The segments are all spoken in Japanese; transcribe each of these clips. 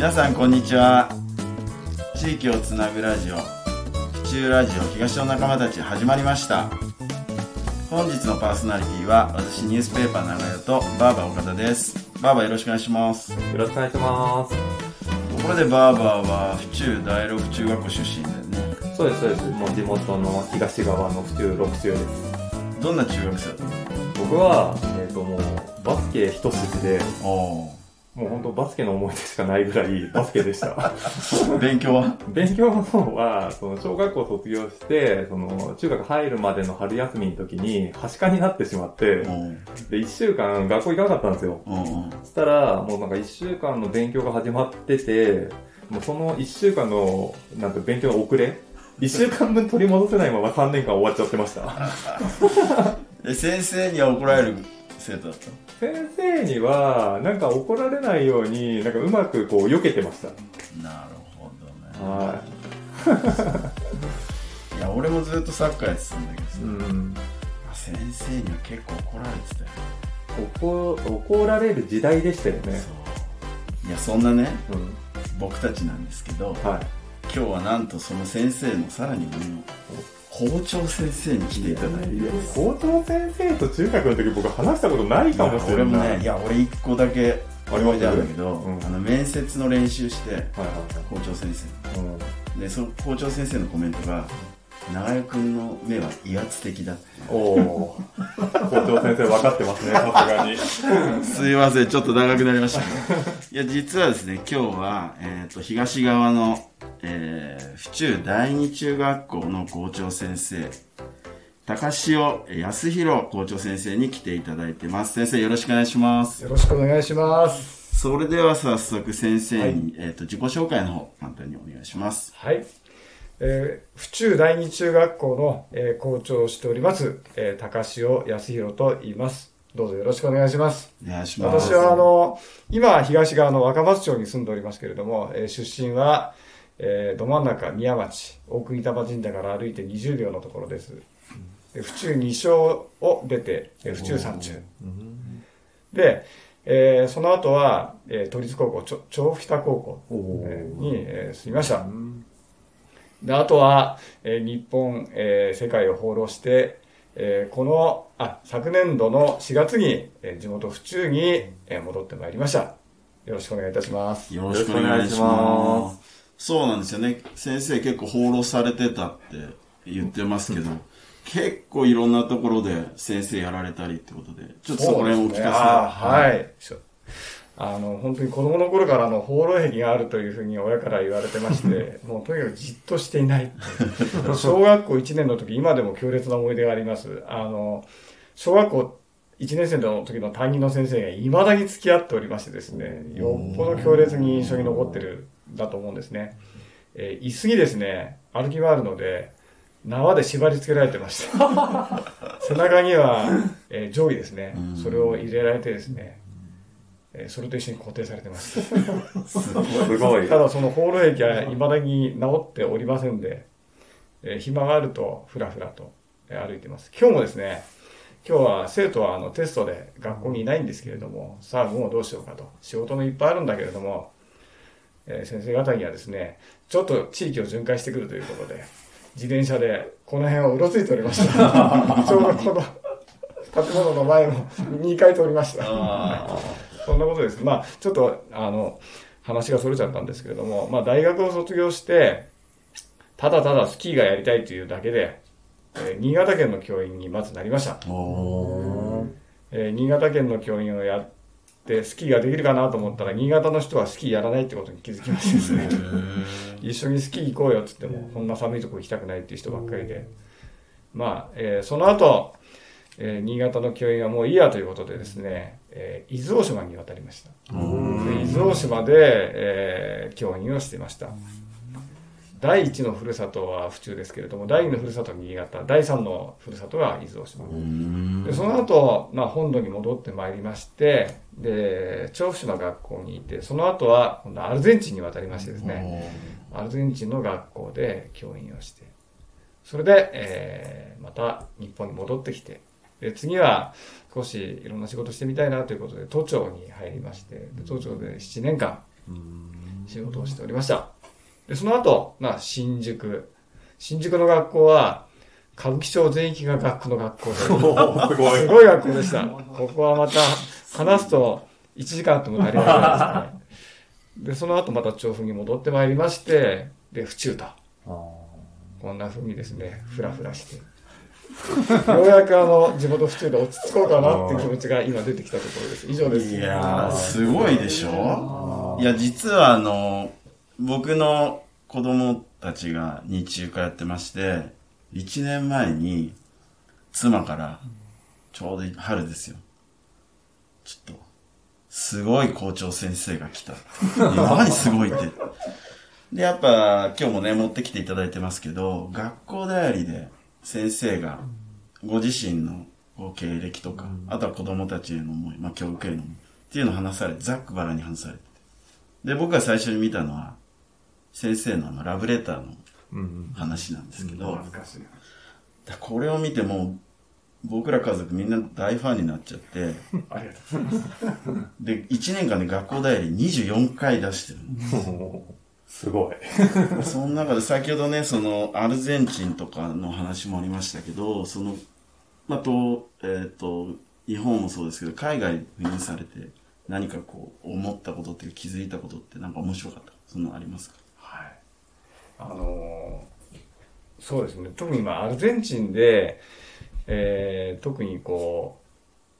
皆さんこんにちは。地域をつなぐラジオ府中ラジオ東の仲間たち始まりました。本日のパーソナリティは私ニュースペーパー長屋とバーバー岡田です。バーバーよろしくお願いします。よろしくお願いします。ところでバーバーは府中第六中学校出身だよね。そうです、そうです。もう地元の東側の府中六中です。どんな中学生だったの？僕は、えっ、ともう、バスケ一筋で、おもう本当バスケの思い出しかないぐらい バスケでした。お勉強は？勉強の方は、その小学校卒業して、その中学入るまでの春休みの時に、はしかになってしまって、で、一週間学校行かなかったんですよ。おおそしたら、もうなんか一週間の勉強が始まってて、もうその一週間の、なんか勉強の遅れ一週間分取り戻せないまま3年間終わっちゃってました。え先生には怒られる生徒だった先生には、なんか怒られないように、なんかうまくこう避けてました。なるほどねはい や俺もずっとサッカーやってたんだけどさい。うん。先生には結構怒られてたよ怒、怒られる時代でしたよね。そういやそんなねうん。僕たちなんですけどはい。今日はなんとその先生のさらに上の校長先生に来ていただいて校長先生と中学の時僕話したことないかもしれない。俺もねいや俺一個だけ思い出あるんだけど、うんあの面接の練習してはいはい校長先生はい。うん。でその校長先生のコメントが長屋君の目は威圧的だっておお。校長先生分かってますね、さすがに。すいません、ちょっと長くなりましたけど。いや、実はですね、今日は、えっ、と、東側の、えー、府中第二中学校の校長先生、高潮康弘校長先生に来ていただいてます。先生、よろしくお願いします。よろしくお願いします。それでは早速先生に、えっ、と、自己紹介の方、簡単にお願いします。はい。えー府中第二中学校の、えー校長をしております、えー高潮康弘と言います。どうぞよろしくお願いします。お願いします。私は、あの、今、東側の若松町に住んでおりますけれども、えー出身は、えーど真ん中、宮町、大国玉神社から歩いて20秒のところです。で府中2小を出て、えー府中3中。で、えーその後は、えー都立高校、ちょ調布北高校おえーに、えー住みました。で、あとは、えー日本、えー世界を放浪して、えーこの、あ、昨年度の4月に、えー地元府中に、えー戻ってまいりました。よろしくお願いいたします。よろしくお願いします。そうなんですよね。先生結構放浪されてたって言ってますけど、結構いろんなところで先生やられたりってことで、ちょっとそこら辺をお聞かせねあーはい。あの、本当に子供の頃からの放浪癖があるというふうに親から言われてまして、もうとにかくじっとしていない。小学校1年の時、今でも強烈な思い出があります。あの、小学校1年生の時の担任の先生が未だに付き合っておりましてですね、よっぽど強烈に印象に残ってるんだと思うんですね。えー椅子にですね、歩き回るので、縄で縛り付けられてました。背中には、えー定規ですねうん。それを入れられてですね、えーそれと一緒に固定されてます。すごい。ただその放浪癖は未だに治っておりませんで、えー暇があるとふらふらとえー歩いてます。今日もですね、今日は生徒はあのテストで学校にいないんですけれども、さあ午後どうしようかと。仕事もいっぱいあるんだけれども、えー先生方にはですね、ちょっと地域を巡回してくるということで、自転車でこの辺をうろついておりました。ちょうどこの建物の前を2回通りました。あそんなことです。まあ、ちょっと、あの、話がそれちゃったんですけれども、まあ、大学を卒業して、ただただスキーがやりたいというだけで、えー新潟県の教員にまずなりました。えー新潟県の教員をやって、スキーができるかなと思ったら、新潟の人はスキーやらないってことに気づきましてですね、一緒にスキー行こうよって言っても、こんな寒いとこ行きたくないっていう人ばっかりで、まあ、えーその後、えー新潟の教員はもういいやということでですね、えー伊豆大島に渡りました。で伊豆大島で、えー教員をしていました。第一のふるさとは府中ですけれども、第二のふるさとは新潟、第三のふるさとが伊豆大島。うんでその後、まあ、本土に戻ってまいりまして、で、調布市の学校にいて、その後は、今度アルゼンチンに渡りましてですね、アルゼンチンの学校で教員をして、それで、えーまた日本に戻ってきて、で次は少しいろんな仕事してみたいなということで、都庁に入りまして、で都庁で7年間仕事をしておりました。で、その後、まあ、新宿。新宿の学校は、歌舞伎町全域が学区の学校で、すごい。学校でした。ここはまた、話すと1時間あっても足りないぐらいですかね。で、その後また調布に戻ってまいりまして、で、府中と。こんな風にですね、ふらふらして。ようやくあの、地元府中で落ち着こうかなっていう気持ちが今出てきたところです。以上です。いやー、すごいでしょ？いや、実はあの、僕の子供たちが日中通ってまして、1年前に妻から、ちょうど春ですよ。ちょっと、すごい校長先生が来た。何すごいって。で、やっぱ今日もね、持ってきていただいてますけど、学校代理で先生がご自身の経歴とか、あとは子供たちへの思い、まあ教育への思いっていうのを話されて、ざっくばらんに話されて。て。で、僕が最初に見たのは、先生のあのラブレターのうん。話なんですけど、これを見てもう、僕ら家族みんな大ファンになっちゃって、ありがとうございます。で、1年間で学校代理24回出してるのす ごい。その中で先ほどね、そのアルゼンチンとかの話もありましたけど、その、まあ、と、えっ、と、日本もそうですけど、海外に赴任されて何かこう思ったことっていうか気づいたことってなんか面白かった。そんなのありますか？はい。あのーそうですね。特に今、アルゼンチンで、えー特にこう、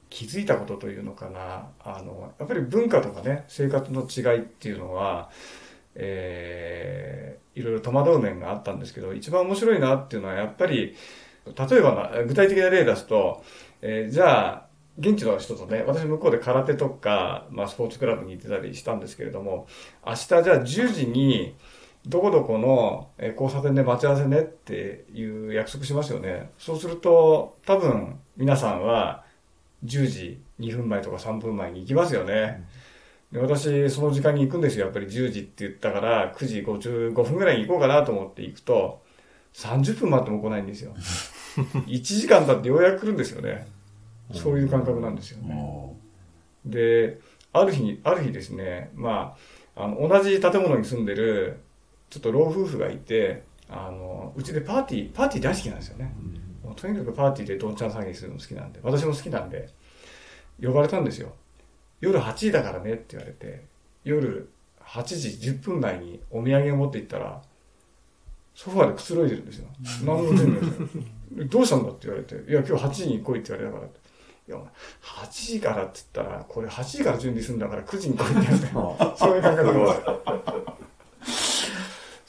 気づいたことというのかな。あの、やっぱり文化とかね、生活の違いっていうのは、えーいろいろ戸惑う面があったんですけど、一番面白いなっていうのは、やっぱり、例えば、具体的な例出すと、えーじゃあ、現地の人とね、私向こうで空手とか、まあスポーツクラブに行ってたりしたんですけれども、明日じゃあ10時に、どこどこの交差点で待ち合わせねっていう約束しますよね。そうすると、多分皆さんは10時2分前とか3分前に行きますよね。で私、その時間に行くんですよ。やっぱり10時って言ったから、9時55分ぐらいに行こうかなと思って行くと、30分待っても来ないんですよ。1時間経ってようやく来るんですよね。そういう感覚なんですよね。もで、ある日に、ある日ですね、まあ、あの、同じ建物に住んでる、ちょっと老夫婦がいて、あの、うちでパーティー、パーティー大好きなんですよね。とにかくパーティーでどんちゃん騒ぎするの好きなんで、私も好きなんで、呼ばれたんですよ。夜8時だからねって言われて、夜8時10分前にお土産を持って行ったら、ソファーでくつろいでるんですよ。何も準備ないですよ。で どうしたんだって言われて、いや、今日8時に来いって言われたから。いや、お前8時からって言ったら、これ8時から準備するんだから9時に来いって言われて、そういう感覚です。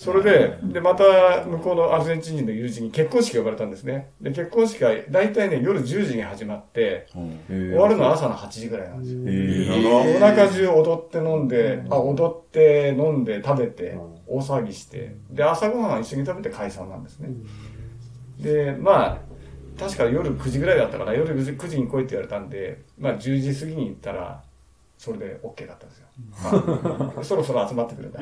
それで、で、また、向こうのアルゼンチン人の友人に結婚式呼ばれたんですね。で、結婚式が大体ね、夜10時に始まって、終わるのは朝の8時ぐらいなんですよ。えー夜中中踊って飲んで、あ、踊って飲んで食べて、大騒ぎして、で、朝ごはんは一緒に食べて解散なんですね。で、まあ、確か夜9時ぐらいだったから、夜9時 ,9 時に来いって言われたんで、まあ10時過ぎに行ったら、それで OK だったんですよ。まあそろそろ集まってくれた。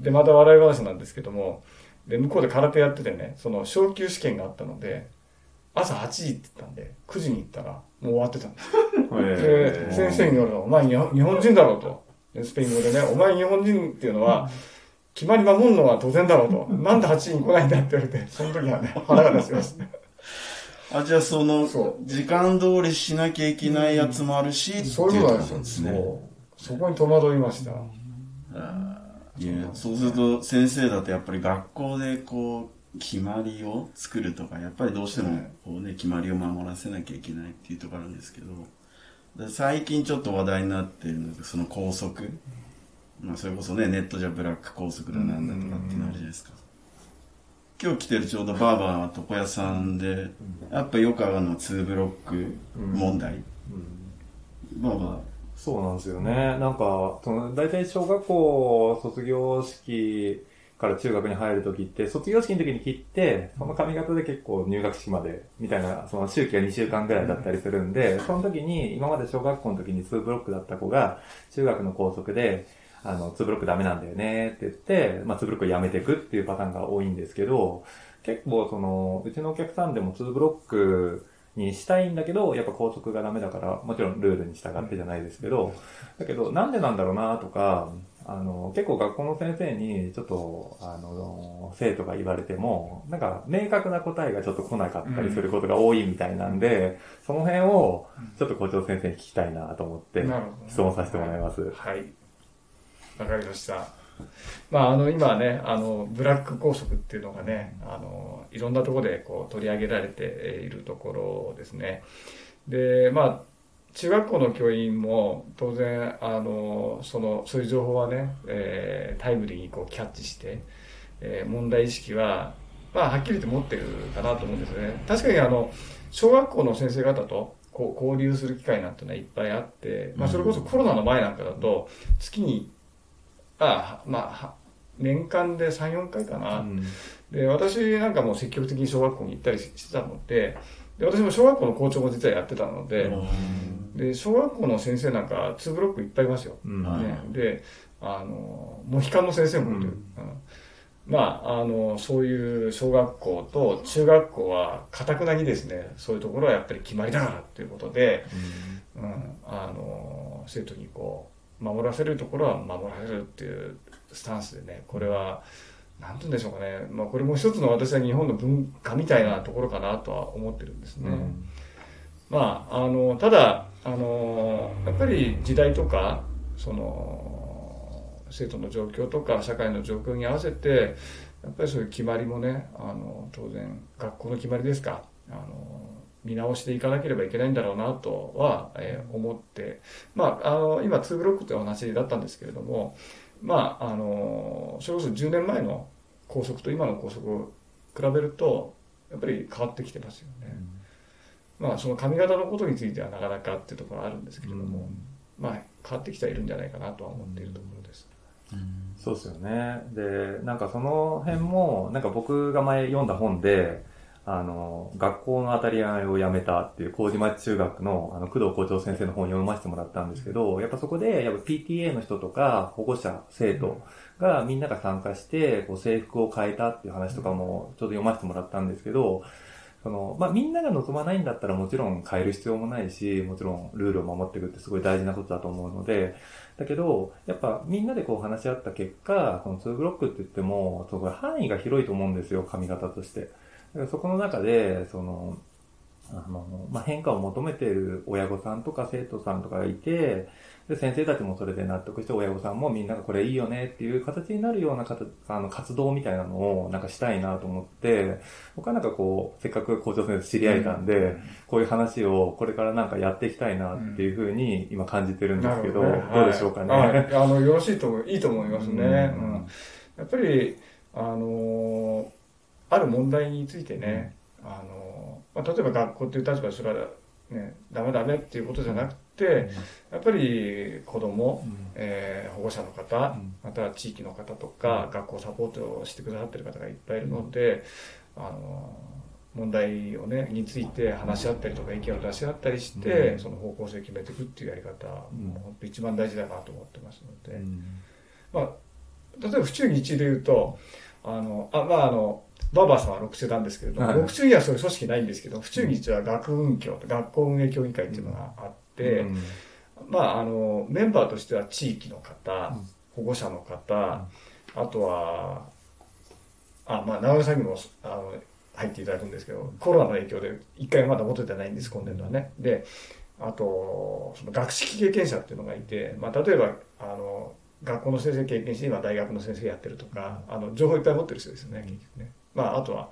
で、また笑い話なんですけども、で、向こうで空手やっててね、その昇級試験があったので、朝8時って言ったんで、9時に行ったら、もう終わってたんです。で、先生によると、お前日本日本人だろうと。でスペイン語でね、お前日本人っていうのは、決まり守るのは当然だろうと。なんで8時に来ないんだって言われて、その時はね、腹が立ちました。あ、じゃあそのそ、時間通りしなきゃいけないやつもあるし、ってそういうことなんですね。そうそこに戸惑いました。いやそうすると先生だとやっぱり学校でこう決まりを作るとかやっぱりどうしてもこうね決まりを守らせなきゃいけないっていうところあるんですけどで最近ちょっと話題になっているのがその校則。まあそれこそねネットじゃブラック校則だなんだとかっていうのあるじゃないですか。今日来てるちょうどバーバー床屋さんでやっぱよくあるのは2ブロック問題、バーバーそうなんですよね。なんか、その、大体小学校卒業式から中学に入るときって、卒業式の時に切って、その髪型で結構入学式まで、みたいな、その周期が2週間ぐらいだったりするんで、その時に、今まで小学校の時に2ブロックだった子が、中学の校則で、あの、2ブロックダメなんだよねって言って、まあ2ブロックをやめていくっていうパターンが多いんですけど、結構その、うちのお客さんでも2ブロックにしたいんだけど、やっぱ校則がダメだから、もちろんルールに従ってじゃないですけど、だけど、なんでなんだろうなとか、あの、結構学校の先生に、ちょっと、あの、生徒が言われても、なんか、明確な答えがちょっと来なかったりすることが多いみたいなんで、その辺を、ちょっと校長先生に聞きたいなと思って、質問させてもらいます。はい。わかりました。まあ、あの、今ね、あの、ブラック校則っていうのがね、あの、いろんなところでこう取り上げられているところですね。で、まあ、中学校の教員も当然、あの、その、そういう情報はね、えータイムリーにこうキャッチして、えー問題意識は、まあ、はっきりと持ってるかなと思うんですね。確かにあの、小学校の先生方とこう交流する機会なんてのはいっぱいあって、まあ、それこそコロナの前なんかだと、月に、あまあは、年間で3、4回かな。うん。で、私なんかも積極的に小学校に行ったりしてたので、で、私も小学校の校長も実はやってたので、で、小学校の先生なんか2ブロックいっぱいいますよ。うん。はい。ね、で、あの、モヒカンの先生もいる。うん。うん。まあ、あの、そういう小学校と中学校は、かたくなにですね、そういうところはやっぱり決まりだからっていうことで、うん、あの、生徒にこう、守らせるところは守らせるっていうスタンスでね、これは、なんて言うんでしょうかね。まあ、これも一つの私は日本の文化みたいなところかなとは思ってるんですね。うんまあ、あの、ただ、あの、やっぱり時代とか、その、生徒の状況とか社会の状況に合わせて、やっぱりそういう決まりもね、あの、当然、学校の決まりですか、あの、見直していかなければいけないんだろうなとは、えー思って、まあ、あの、今、2ブロックというお話だったんですけれども、まあ、あの、それこそ10年前の校則と今の校則を比べると、やっぱり変わってきてますよね。まあ、その髪型のことについてはなかなかっていうところはあるんですけれども、まあ、変わってきてはいるんじゃないかなとは思っているところです。そうですよね。で、なんかその辺も、なんか僕が前読んだ本で、あの、学校の当たり前をやめたっていう、麹町中学の、あの、工藤校長先生の本を読ませてもらったんですけど、やっぱそこで、やっぱ PTA の人とか、保護者、生徒がみんなが参加して、こう制服を変えたっていう話とかも、ちょっと読ませてもらったんですけど、その、まあ、みんなが望まないんだったらもちろん変える必要もないし、もちろんルールを守っていくってすごい大事なことだと思うので、だけど、やっぱみんなでこう話し合った結果、この2ブロックって言っても、その範囲が広いと思うんですよ、髪型として。そこの中で、その、あの、まあ、変化を求めている親御さんとか生徒さんとかがいて、で、先生たちもそれで納得して、親御さんもみんながこれいいよねっていう形になるような形あの活動みたいなのをなんかしたいなと思って、僕はなんかこう、せっかく校長先生知り合えたんで、こういう話をこれからなんかやっていきたいなっていうふうに今感じてるんですけど、なるほねどうでしょうかね。はい。はい。あの、よろしいといいと思いますね。ううん。ん。やっぱり、あのーある問題についてね、あのーまあ、例えば学校っていう立場でそれはね、ダメダメっていうことじゃなくて、やっぱり子供、えー保護者の方、うん。または地域の方とか、学校サポートをしてくださってる方がいっぱいいるので、あの問題をね、について話し合ったりとか意見を出し合ったりして、うん。その方向性を決めていくっていうやり方、んもう本当一番大事だなと思ってますので、うん。まあ、例えば府中日で言うと、あの、あ、まああの、バーバーさんは六中なんですけれども、はい。六中にはそういう組織ないんですけど、府中日は学運協、学校運営協議会っていうのがあって、うん。まあ、あの、メンバーとしては地域の方、うん。保護者の方、あとは、あ、まあ、長野さんにも、あの、入っていただくんですけど、コロナの影響で一回まだ元ではないんです、今年度はね。で、あと、その学識経験者っていうのがいて、まあ、例えば、あの、学校の先生経験して、今大学の先生やってるとか、あの、情報いっぱい持ってる人ですよね、結局ね。まあ、あとは、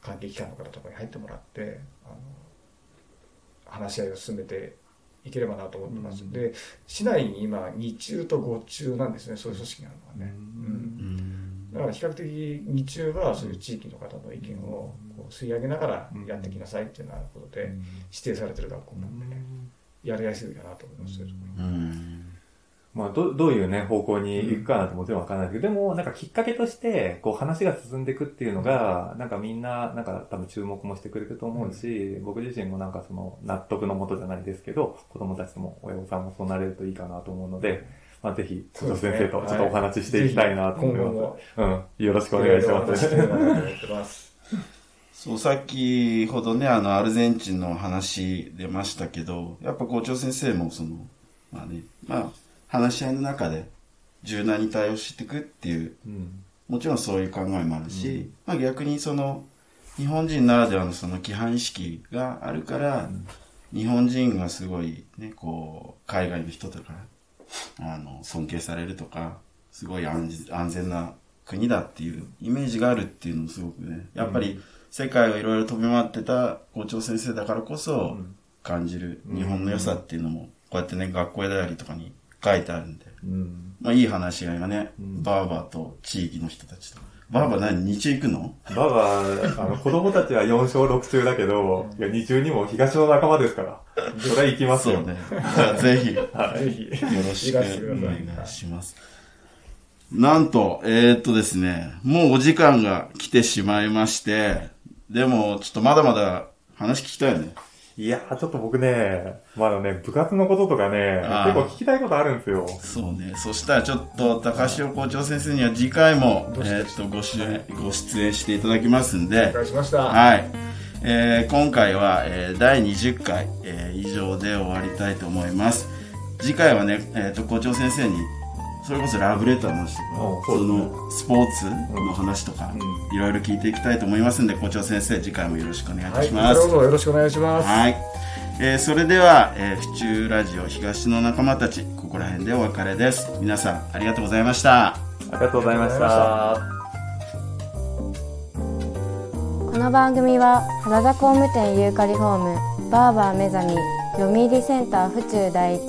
関係機関の方とかに入ってもらって、あの、話し合いを進めていければなと思ってます。うんで、市内に今、2中と5中なんですね、そういう組織があるのはね。うんうんだから比較的2中はそういう地域の方の意見をこう吸い上げながらやってきなさいっていうようなことで指定されてる学校なんでね、やりやすいかなと思います。そういうところうん。まあ、ど、どういうね、方向に行くかなんてもちろんわからないですけど、でも、なんかきっかけとして、こう話が進んでいくっていうのが、なんかみんな、なんか多分注目もしてくれると思うし、僕自身もなんかその納得のもとじゃないですけど、子供たちも親御さんもそうなれるといいかなと思うので、まあぜひ、そうですね先生とちょっとお話ししていきたいなと思います。もうん。よろしくお願いします。ます。そう、さっきほどね、あの、アルゼンチンの話出ましたけど、やっぱ校長先生もその、まあね、まあ、話し合いの中で、柔軟に対応していくっていううん。もちろんそういう考えもあるし、まあ逆にその、日本人ならではのその規範意識があるから、日本人がすごいね、こう、海外の人とか、あの、尊敬されるとか、すごい安全安全な国だっていうイメージがあるっていうのもすごくね、やっぱり世界をいろいろ飛び回ってた校長先生だからこそ感じる日本の良さっていうのも、こうやってね、学校やダイアリーとかに書いてあるんで、うん。まあいい話し合いがね、バーバーと地域の人たちと。バーバー何？日中行くの？ババあの、子供たちは4勝6中だけど、いや、2中にも東の仲間ですから。それは行きますよ。そうね。じゃあぜひ、よぜひ。ろしくお願いします。なんと、えーっとですね、もうお時間が来てしまいまして、でも、ちょっとまだまだ話聞きたいよね。いやー、ちょっと僕ね、まだね、部活のこととかね、結構聞きたいことあるんですよ。そうね。そしたらちょっと、高潮校長先生には次回も、えーっと、ご出演、ご出演していただきますんでお、願いしました。はい。えー今回は、えー第20回、えー以上で終わりたいと思います。次回はね、えっ、と、校長先生に、それこそラブレターの話とか、そのスポーツの話とか、ういろいろ聞いていきたいと思いますんで、校長先生、次回もよろしくお願いいたします。らこそよろしくお願いします。はい。えーそれでは、えー府中ラジオ東の仲間たち、ここら辺でお別れです。皆さん、ありがとうございました。ありがとうございました。この番組は原田工務店ユーカリホームバーバー目覚み読売センター府中第一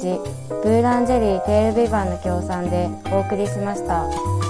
ブーランジェリーテールビバンの協賛でお送りしました。